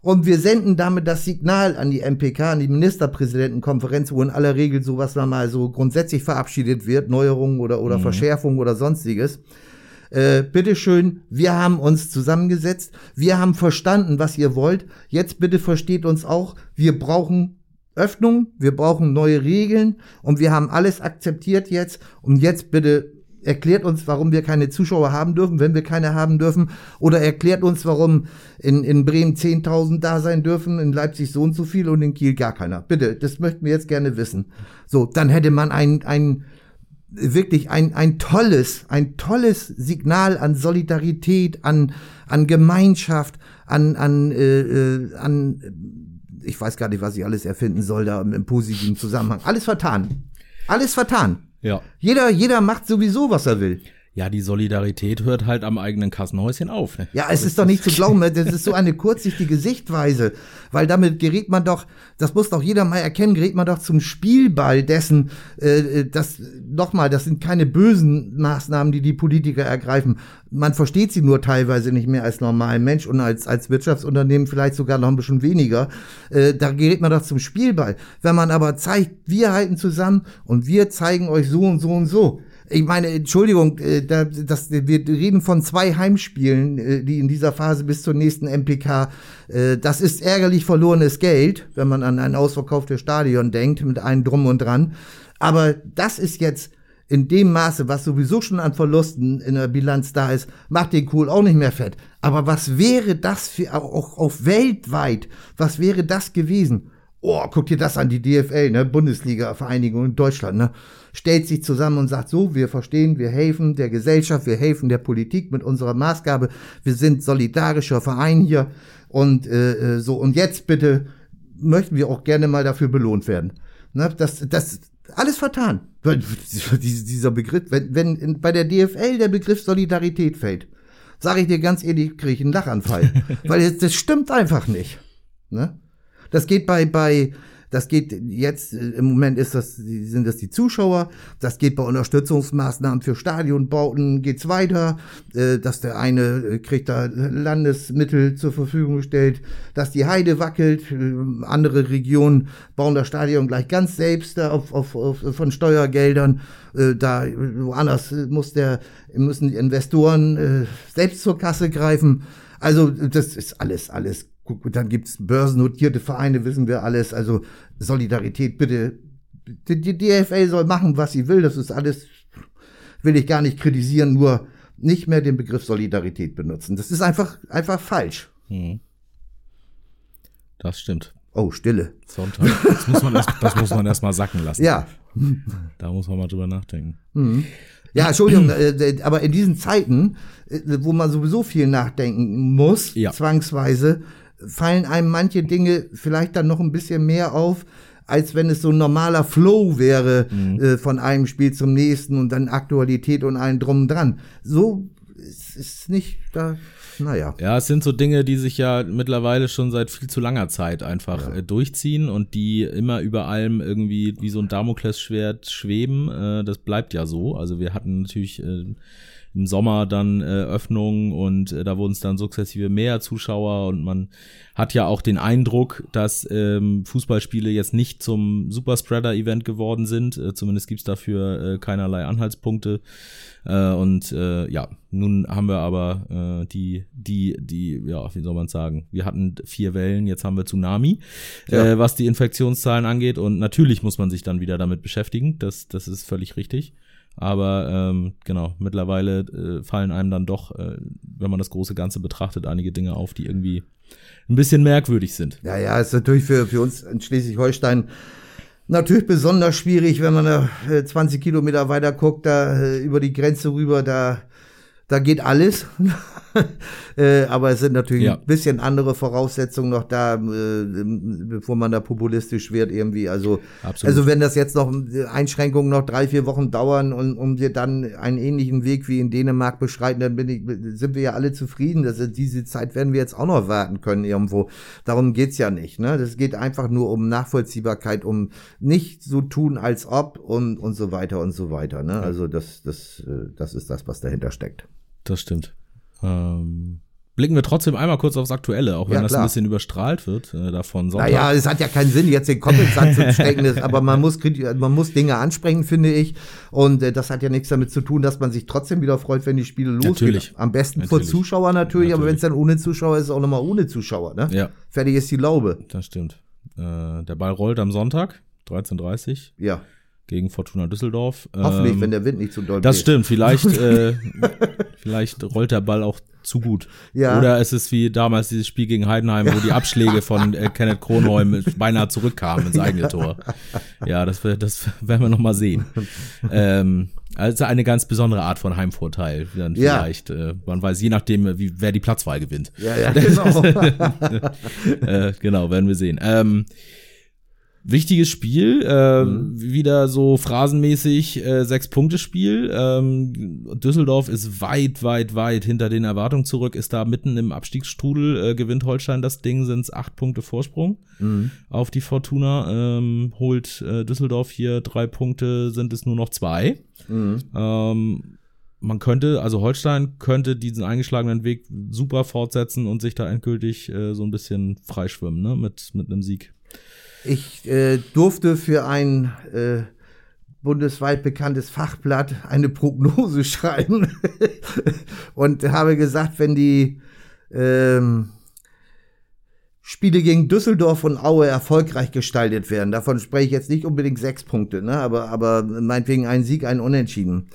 Und wir senden damit das Signal an die MPK, an die Ministerpräsidentenkonferenz, wo in aller Regel sowas dann mal so grundsätzlich verabschiedet wird, Neuerungen oder, oder mhm. Verschärfungen oder sonstiges. Äh, bitteschön, wir haben uns zusammengesetzt, wir haben verstanden, was ihr wollt. Jetzt bitte versteht uns auch, wir brauchen Öffnung, wir brauchen neue Regeln und wir haben alles akzeptiert jetzt. Und jetzt bitte erklärt uns, warum wir keine Zuschauer haben dürfen, wenn wir keine haben dürfen. Oder erklärt uns, warum in, in Bremen 10.000 da sein dürfen, in Leipzig so und so viel und in Kiel gar keiner. Bitte, das möchten wir jetzt gerne wissen. So, dann hätte man ein, ein wirklich ein, ein tolles, ein tolles Signal an Solidarität, an, an Gemeinschaft, an, an, äh, äh an, ich weiß gar nicht, was ich alles erfinden soll da im positiven Zusammenhang. Alles vertan. Alles vertan. Ja. Jeder, jeder macht sowieso, was er will. Ja, die Solidarität hört halt am eigenen Kassenhäuschen auf. Ne? Ja, es das ist doch nicht zu glauben, das ist so eine kurzsichtige Sichtweise, weil damit gerät man doch, das muss doch jeder mal erkennen, gerät man doch zum Spielball dessen, äh, das, nochmal, das sind keine bösen Maßnahmen, die die Politiker ergreifen. Man versteht sie nur teilweise nicht mehr als normalen Mensch und als, als Wirtschaftsunternehmen vielleicht sogar noch ein bisschen weniger. Äh, da gerät man doch zum Spielball. Wenn man aber zeigt, wir halten zusammen und wir zeigen euch so und so und so ich meine, Entschuldigung, äh, das, wir reden von zwei Heimspielen, äh, die in dieser Phase bis zur nächsten MPK. Äh, das ist ärgerlich verlorenes Geld, wenn man an ein ausverkauftes Stadion denkt, mit einem Drum und Dran. Aber das ist jetzt in dem Maße, was sowieso schon an Verlusten in der Bilanz da ist, macht den Kohl auch nicht mehr fett. Aber was wäre das für, auch, auch weltweit, was wäre das gewesen? Oh, guck dir das an, die DFL, ne, Bundesliga-Vereinigung in Deutschland, ne? Stellt sich zusammen und sagt, so, wir verstehen, wir helfen der Gesellschaft, wir helfen der Politik mit unserer Maßgabe, wir sind solidarischer Verein hier und äh, äh so, und jetzt bitte möchten wir auch gerne mal dafür belohnt werden. Ne, das, das, alles vertan. Dieser Begriff, wenn, wenn in, bei der DFL der Begriff Solidarität fällt, sage ich dir ganz ehrlich, kriege ich einen Lachanfall. Weil das, das stimmt einfach nicht. Ne? Das geht bei, bei das geht jetzt, äh, im Moment ist das, sind das die Zuschauer. Das geht bei Unterstützungsmaßnahmen für Stadionbauten, geht's weiter. Äh, dass der eine äh, kriegt da Landesmittel zur Verfügung gestellt, dass die Heide wackelt. Andere Regionen bauen das Stadion gleich ganz selbst auf, auf, auf, von Steuergeldern. Da woanders muss der, müssen die Investoren selbst zur Kasse greifen. Also das ist alles, alles Guck, dann gibt's börsennotierte Vereine, wissen wir alles. Also Solidarität, bitte. Die, die DFL soll machen, was sie will. Das ist alles, will ich gar nicht kritisieren, nur nicht mehr den Begriff Solidarität benutzen. Das ist einfach, einfach falsch. Hm. Das stimmt. Oh, Stille. Sonntag. Das muss man erst, das muss man erst mal sacken lassen. Ja. Da muss man mal drüber nachdenken. Mhm. Ja, Entschuldigung, äh, aber in diesen Zeiten, äh, wo man sowieso viel nachdenken muss, ja. zwangsweise, fallen einem manche Dinge vielleicht dann noch ein bisschen mehr auf, als wenn es so ein normaler Flow wäre mhm. äh, von einem Spiel zum nächsten und dann Aktualität und allen drum dran. So ist es nicht da. Naja. Ja, es sind so Dinge, die sich ja mittlerweile schon seit viel zu langer Zeit einfach ja. äh, durchziehen und die immer über allem irgendwie wie so ein Damoklesschwert schweben. Äh, das bleibt ja so. Also wir hatten natürlich äh, im Sommer dann äh, Öffnungen und äh, da wurden es dann sukzessive mehr Zuschauer und man hat ja auch den Eindruck, dass ähm, Fußballspiele jetzt nicht zum Superspreader-Event geworden sind. Äh, zumindest gibt's dafür äh, keinerlei Anhaltspunkte. Äh, und äh, ja, nun haben wir aber äh, die, die, die, ja, wie soll man sagen, wir hatten vier Wellen, jetzt haben wir Tsunami, ja. äh, was die Infektionszahlen angeht. Und natürlich muss man sich dann wieder damit beschäftigen. Das, das ist völlig richtig. Aber ähm, genau, mittlerweile äh, fallen einem dann doch, äh, wenn man das große Ganze betrachtet, einige Dinge auf, die irgendwie ein bisschen merkwürdig sind. Ja, ja, ist natürlich für, für uns in Schleswig-Holstein natürlich besonders schwierig, wenn man da äh, 20 Kilometer weiter guckt, da äh, über die Grenze rüber, da da geht alles. äh, aber es sind natürlich ja. ein bisschen andere Voraussetzungen noch da, äh, bevor man da populistisch wird irgendwie. Also, also wenn das jetzt noch äh, Einschränkungen noch drei, vier Wochen dauern und um wir dann einen ähnlichen Weg wie in Dänemark beschreiten, dann bin ich, sind wir ja alle zufrieden. Das, diese Zeit werden wir jetzt auch noch warten können irgendwo. Darum geht's ja nicht. Ne? Das geht einfach nur um Nachvollziehbarkeit, um nicht so tun, als ob und, und so weiter und so weiter. Ne? Also das, das, äh, das ist das, was dahinter steckt. Das stimmt. Ähm, blicken wir trotzdem einmal kurz aufs Aktuelle, auch wenn Ja, das ein bisschen überstrahlt wird äh, davon. Sonntag. Naja, es hat ja keinen Sinn, jetzt den Comic-Satz zu stecken, aber man muss, man muss Dinge ansprechen, finde ich. Und äh, das hat ja nichts damit zu tun, dass man sich trotzdem wieder freut, wenn die Spiele losgehen. Natürlich. Am besten vor Natürlich. Zuschauer natürlich, aber wenn Natürlich. es dann ohne Zuschauer ist, ist es auch nochmal ohne Zuschauer. Ne? Ja. Fertig ist die Laube. Das stimmt. Äh, der Ball rollt am Sonntag, 13.30 Ja, gegen Fortuna Düsseldorf. hoffentlich, Ähm, wenn der Wind nicht zu doll Das bläst. stimmt, vielleicht, äh, vielleicht rollt der Ball auch zu gut. Ja. Oder es ist wie damals dieses Spiel gegen Heidenheim, wo die Abschläge von äh, Kenneth Kronholm beinahe zurückkamen ins eigene Tor. Ja, das, das werden wir noch mal sehen. Ähm, also eine ganz besondere Art von Heimvorteil. Dann Ja. vielleicht. Äh, man weiß, je nachdem, wie, wer die Platzwahl gewinnt. Ja, ja, genau. äh, genau, werden wir sehen. Ähm, wichtiges Spiel, äh, Mhm. wieder so phrasenmäßig äh, Sechs-Punkte-Spiel. Ähm, Düsseldorf ist weit, weit, weit hinter den Erwartungen zurück, ist da mitten im Abstiegsstrudel, äh, gewinnt Holstein das Ding, sind es acht Punkte Vorsprung Mhm. auf die Fortuna, ähm, holt äh, Düsseldorf hier drei Punkte, sind es nur noch zwei. Mhm. Ähm, man könnte, also Holstein könnte diesen eingeschlagenen Weg super fortsetzen und sich da endgültig äh, so ein bisschen freischwimmen, ne, mit, mit einem Sieg. Ich äh, durfte für ein äh, bundesweit bekanntes Fachblatt eine Prognose schreiben und habe gesagt, wenn die ähm, Spiele gegen Düsseldorf und Aue erfolgreich gestaltet werden, davon spreche ich jetzt nicht unbedingt sechs Punkte, ne, aber, aber meinetwegen ein Sieg, ein Unentschieden.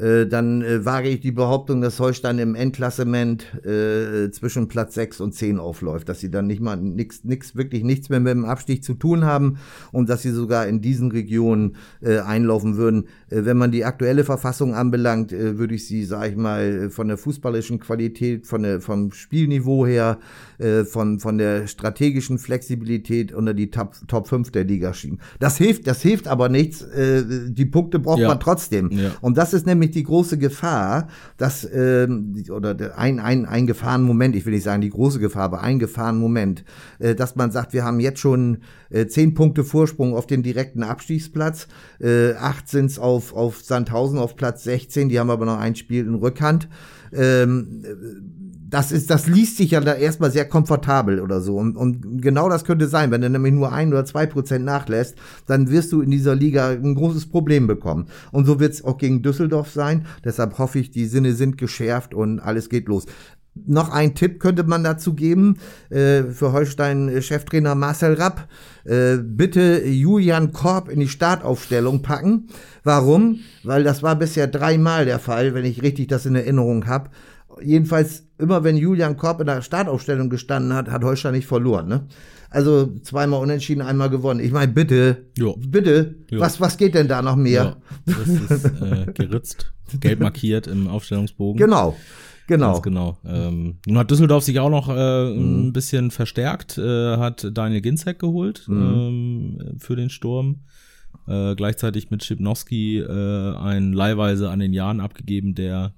Äh, dann äh, wage ich die Behauptung, dass Holstein im Endklassement äh, zwischen Platz 6 und 10 aufläuft, dass sie dann nicht mal nix, nix, wirklich nichts mehr mit dem Abstieg zu tun haben und dass sie sogar in diesen Regionen äh, einlaufen würden. Äh, wenn man die aktuelle Verfassung anbelangt, würde ich sie, sag ich mal, von der fußballischen Qualität, von der, vom Spielniveau her, äh, von, von der strategischen Flexibilität unter die Top, Top 5 der Liga schieben. Das hilft, das hilft aber nichts. Äh, die Punkte braucht Ja. man trotzdem. Ja. Und das ist nämlich die große Gefahr, dass, ähm, die- oder der- ein, ein, ein Gefahrenmoment, ich will nicht sagen die große Gefahr, aber ein Gefahrenmoment, äh, dass man sagt, wir haben jetzt schon äh, zehn Punkte Vorsprung auf den direkten Abstiegsplatz, äh, acht sind's auf, auf Sandhausen auf Platz 16, die haben aber noch ein Spiel in Rückhand. Ähm, das ist, das liest sich ja da erstmal sehr komfortabel oder so. Und, und genau das könnte sein, wenn du nämlich nur ein oder zwei Prozent nachlässt, dann wirst du in dieser Liga ein großes Problem bekommen. Und so wird es auch gegen Düsseldorf sein. Deshalb hoffe ich, die Sinne sind geschärft und alles geht los. Noch ein Tipp könnte man dazu geben äh, für Holstein-Cheftrainer Marcel Rapp. Äh, bitte Julian Korb in die Startaufstellung packen. Warum? Weil das war bisher dreimal der Fall, wenn ich richtig das in Erinnerung habe. Jedenfalls immer, wenn Julian Korb in der Startaufstellung gestanden hat, hat Holstein nicht verloren. Ne? Also zweimal unentschieden, einmal gewonnen. Ich meine, bitte, Jo. bitte, Jo. was, was geht denn da noch mehr? Ja, das ist äh, geritzt, gelb markiert im Aufstellungsbogen. Genau, genau. Ganz genau. Ähm, nun hat Düsseldorf sich auch noch äh, Mhm. ein bisschen verstärkt, äh, hat Daniel Ginzek geholt Mhm. ähm, für den Sturm. Äh, gleichzeitig mit Schipnowski äh, einen leihweise an den Jahren abgegeben, der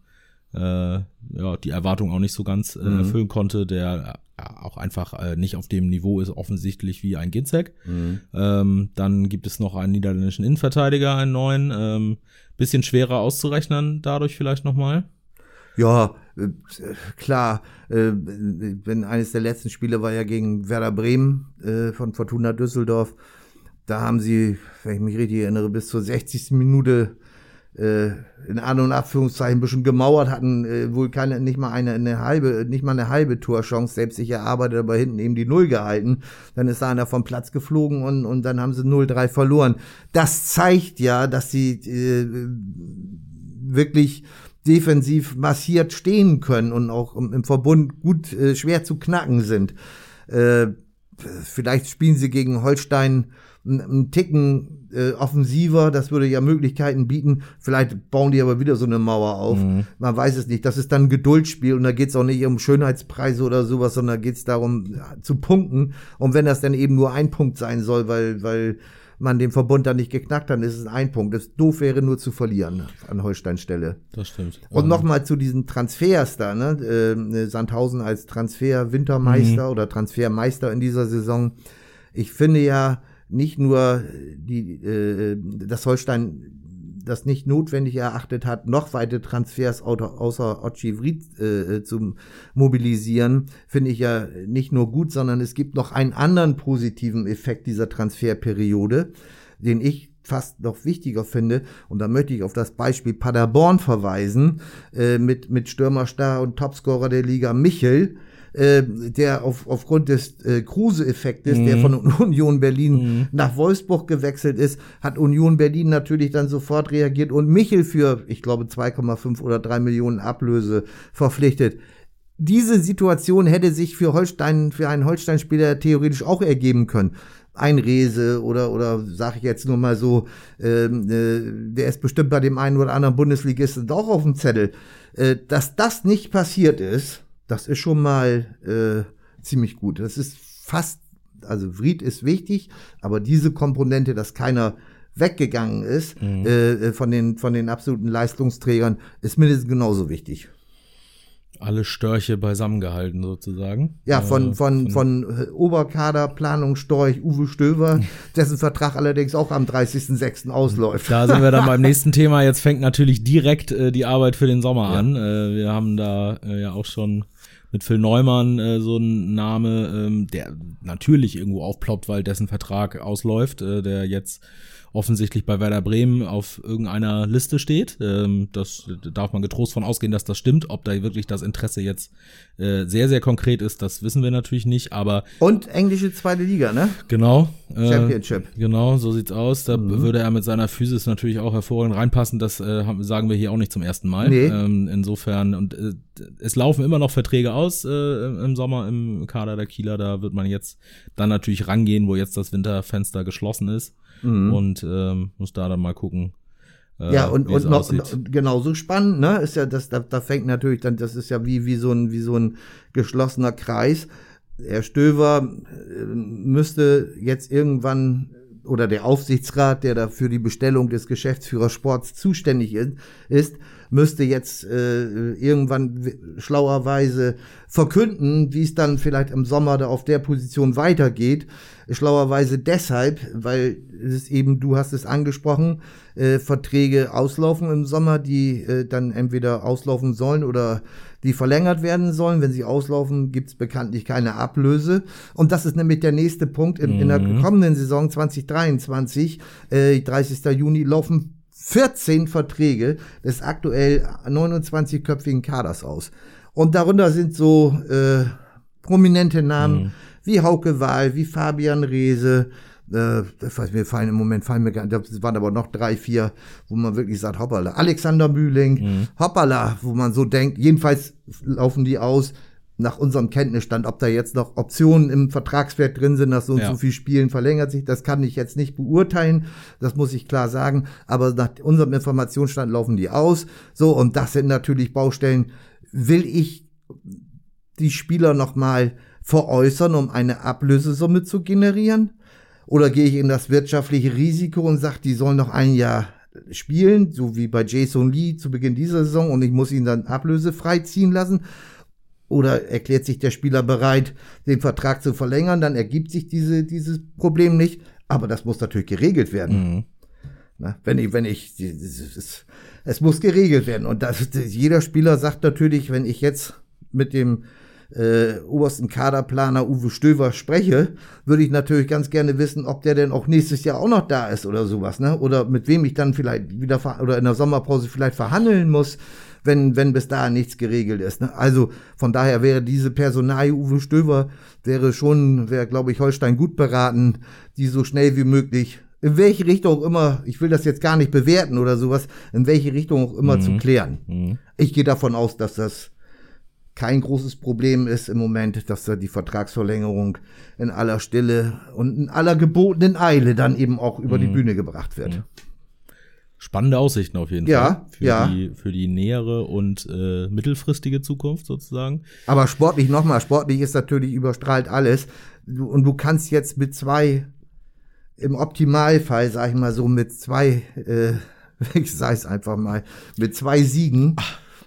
ja, die Erwartung auch nicht so ganz äh, Mhm. erfüllen konnte, der äh, auch einfach äh, nicht auf dem Niveau ist, offensichtlich wie ein Ginzek. Mhm. Ähm, dann gibt es noch einen niederländischen Innenverteidiger, einen neuen. Ähm, bisschen schwerer auszurechnen, dadurch vielleicht nochmal. Ja, äh, klar. Äh, wenn eines der letzten Spiele war ja gegen Werder Bremen äh, von Fortuna Düsseldorf. Da haben sie, wenn ich mich richtig erinnere, bis zur 60. Minute äh, in An- und Abführungszeichen ein bisschen gemauert, hatten äh, wohl keine, nicht mal eine, eine halbe, nicht mal eine halbe Torchance, selbst sich erarbeitet, aber hinten eben die Null gehalten. Dann ist da einer vom Platz geflogen und, und dann haben sie 0-3 verloren. Das zeigt ja, dass sie äh, wirklich defensiv massiert stehen können und auch im, im Verbund gut äh, schwer zu knacken sind. Äh, vielleicht spielen sie gegen Holstein einen, Ticken äh, offensiver, das würde ja Möglichkeiten bieten. Vielleicht bauen die aber wieder so eine Mauer auf. Man weiß es nicht. Das ist dann ein Geduldsspiel und da geht es auch nicht um Schönheitspreise oder sowas, sondern geht es darum zu punkten. Und wenn das dann eben nur ein Punkt sein soll, weil, weil man den Verbund dann nicht geknackt hat, dann ist es ein Punkt. Das doof wäre nur zu verlieren an Holstein Stelle. Das stimmt. Und Ähm, nochmal zu diesen Transfers da, ne? Ähm, Sandhausen als Transfer-Wintermeister oder Transfermeister in dieser Saison. Ich finde ja nicht nur die, äh, dass Holstein das nicht notwendig erachtet hat, noch weitere Transfers außer Ochi Vrit äh, zu mobilisieren, finde ich ja nicht nur gut, sondern es gibt noch einen anderen positiven Effekt dieser Transferperiode, den ich fast noch wichtiger finde, und da möchte ich auf das Beispiel Paderborn verweisen, äh, mit, mit Stürmerstar und Topscorer der Liga Michel, äh, der auf, aufgrund des äh, Kruse-Effektes, mhm. der von Union Berlin mhm. nach Wolfsburg gewechselt ist, hat Union Berlin natürlich dann sofort reagiert und Michel für, ich glaube, 2,5 oder 3 Millionen Ablöse verpflichtet diese Situation hätte sich für Holstein, für einen Holstein-Spieler theoretisch auch ergeben können. Ein Rese oder, oder sage ich jetzt nur mal so, ähm, äh, der ist bestimmt bei dem einen oder anderen Bundesligisten auch auf dem Zettel. Äh, dass das nicht passiert ist, das ist schon mal äh, ziemlich gut. Das ist fast, also Vried ist wichtig, aber diese Komponente, dass keiner weggegangen ist mhm. äh, von, den, von den absoluten Leistungsträgern, ist mindestens genauso wichtig alle Störche beisammengehalten sozusagen. Ja, von, äh, von, von, von Oberkaderplanung Storch Uwe Stöver, dessen Vertrag allerdings auch am 30.06. ausläuft. Da sind wir dann beim nächsten Thema. Jetzt fängt natürlich direkt äh, die Arbeit für den Sommer ja. an. Äh, wir haben da äh, ja auch schon mit Phil Neumann äh, so ein Name, ähm, der natürlich irgendwo aufploppt, weil dessen Vertrag ausläuft, äh, der jetzt offensichtlich bei Werder Bremen auf irgendeiner Liste steht. Ähm, das darf man getrost von ausgehen, dass das stimmt. Ob da wirklich das Interesse jetzt äh, sehr, sehr konkret ist, das wissen wir natürlich nicht, aber. Und englische zweite Liga, ne? Genau. Äh, Championship. Genau, so sieht's aus. Da mhm. würde er mit seiner Physis natürlich auch hervorragend reinpassen. Das äh, sagen wir hier auch nicht zum ersten Mal. Nee. Ähm, insofern, und äh, es laufen immer noch Verträge aus äh, im Sommer im Kader der Kieler. Da wird man jetzt dann natürlich rangehen, wo jetzt das Winterfenster geschlossen ist mhm. und ähm, muss da dann mal gucken. Äh, ja, und, und noch genauso spannend, ne? Ist ja, das, da, da fängt natürlich dann, das ist ja wie, wie so ein, wie so ein geschlossener Kreis. Herr Stöver äh, müsste jetzt irgendwann oder der Aufsichtsrat, der da für die Bestellung des Geschäftsführers Sports zuständig ist, müsste jetzt äh, irgendwann schlauerweise verkünden, wie es dann vielleicht im Sommer da auf der Position weitergeht. Schlauerweise deshalb, weil es eben, du hast es angesprochen, äh, Verträge auslaufen im Sommer, die äh, dann entweder auslaufen sollen oder die verlängert werden sollen. Wenn sie auslaufen, gibt es bekanntlich keine Ablöse. Und das ist nämlich der nächste Punkt. In, mhm. in der mhm. kommenden Saison 2023, äh, 30. Juni, laufen 14 Verträge des aktuell 29-köpfigen Kaders aus. Und darunter sind so äh, prominente Namen mhm. wie Hauke Wahl, wie Fabian Reese, äh, das mir fallen im Moment fallen mir gar das waren aber noch drei, vier, wo man wirklich sagt, hoppala. Alexander Mühling, mhm. hoppala, wo man so denkt, jedenfalls laufen die aus nach unserem Kenntnisstand, ob da jetzt noch Optionen im Vertragswert drin sind, dass so und ja. so viel Spielen verlängert sich, das kann ich jetzt nicht beurteilen, das muss ich klar sagen, aber nach unserem Informationsstand laufen die aus. So, und das sind natürlich Baustellen. Will ich die Spieler nochmal veräußern, um eine Ablösesumme zu generieren? Oder gehe ich in das wirtschaftliche Risiko und sage, die sollen noch ein Jahr spielen, so wie bei Jason Lee zu Beginn dieser Saison und ich muss ihn dann ablösefrei ziehen lassen? oder erklärt sich der Spieler bereit, den Vertrag zu verlängern, dann ergibt sich diese, dieses Problem nicht. Aber das muss natürlich geregelt werden. Mhm. Na, wenn ich, wenn ich, es, es muss geregelt werden. Und das, jeder Spieler sagt natürlich, wenn ich jetzt mit dem äh, obersten Kaderplaner Uwe Stöver spreche, würde ich natürlich ganz gerne wissen, ob der denn auch nächstes Jahr auch noch da ist oder sowas, ne? Oder mit wem ich dann vielleicht wieder oder in der Sommerpause vielleicht verhandeln muss wenn, wenn bis dahin nichts geregelt ist. Ne? Also von daher wäre diese Personalie Uwe Stöver, wäre schon, wäre, glaube ich, Holstein gut beraten, die so schnell wie möglich in welche Richtung auch immer, ich will das jetzt gar nicht bewerten oder sowas, in welche Richtung auch immer mhm. zu klären. Mhm. Ich gehe davon aus, dass das kein großes Problem ist im Moment, dass da die Vertragsverlängerung in aller Stille und in aller gebotenen Eile dann eben auch über mhm. die Bühne gebracht wird. Mhm. Spannende Aussichten auf jeden ja, Fall. Für ja. Die, für die nähere und äh, mittelfristige Zukunft sozusagen. Aber sportlich nochmal, sportlich ist natürlich überstrahlt alles. Und du kannst jetzt mit zwei, im Optimalfall, sag ich mal so, mit zwei, äh, ich sage es einfach mal, mit zwei Siegen.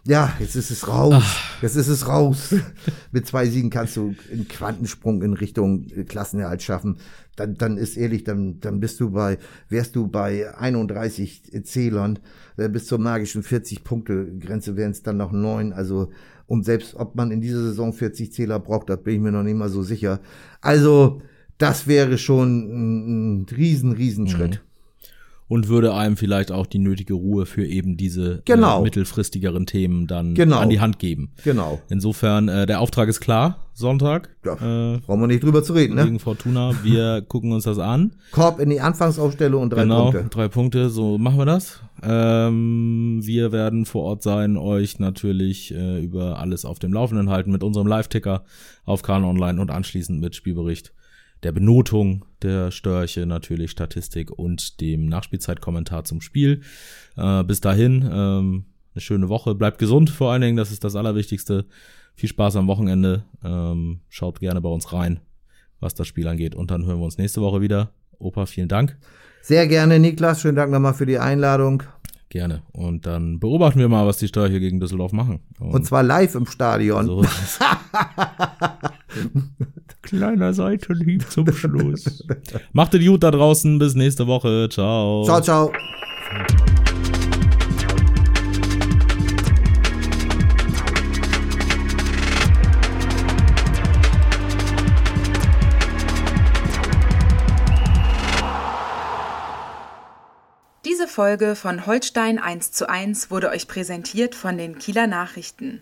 Ja, jetzt ist es raus. Jetzt ist es raus. Mit zwei Siegen kannst du einen Quantensprung in Richtung Klassenerhalt schaffen. Dann, dann ist ehrlich, dann, dann bist du bei, wärst du bei 31 Zählern, äh, bis zur magischen 40-Punkte-Grenze wären es dann noch neun. Also, und selbst ob man in dieser Saison 40 Zähler braucht, da bin ich mir noch nicht mal so sicher. Also, das wäre schon ein, ein riesen, riesen Schritt. Mhm und würde einem vielleicht auch die nötige Ruhe für eben diese Genau. äh, mittelfristigeren Themen dann Genau. an die Hand geben. Genau. Insofern, äh, der Auftrag ist klar, Sonntag Ja, äh, brauchen wir nicht drüber zu reden, ne? gegen Fortuna. Wir gucken uns das an. Korb in die Anfangsaufstellung und drei genau, Punkte. drei Punkte, so machen wir das. Ähm, wir werden vor Ort sein, euch natürlich äh, über alles auf dem Laufenden halten mit unserem Live-Ticker auf Kahn Online und anschließend mit Spielbericht der Benotung der Störche, natürlich Statistik und dem Nachspielzeitkommentar zum Spiel. Äh, bis dahin, ähm, eine schöne Woche. Bleibt gesund vor allen Dingen, das ist das Allerwichtigste. Viel Spaß am Wochenende. Ähm, schaut gerne bei uns rein, was das Spiel angeht. Und dann hören wir uns nächste Woche wieder. Opa, vielen Dank. Sehr gerne, Niklas. Schönen Dank nochmal für die Einladung. Gerne. Und dann beobachten wir mal, was die Störche gegen Düsseldorf machen. Und zwar live im Stadion. so. Kleiner Seitenhieb zum Schluss. Macht es gut da draußen. Bis nächste Woche. Ciao. Ciao, ciao. Diese Folge von Holstein 1 zu 1 wurde euch präsentiert von den Kieler Nachrichten.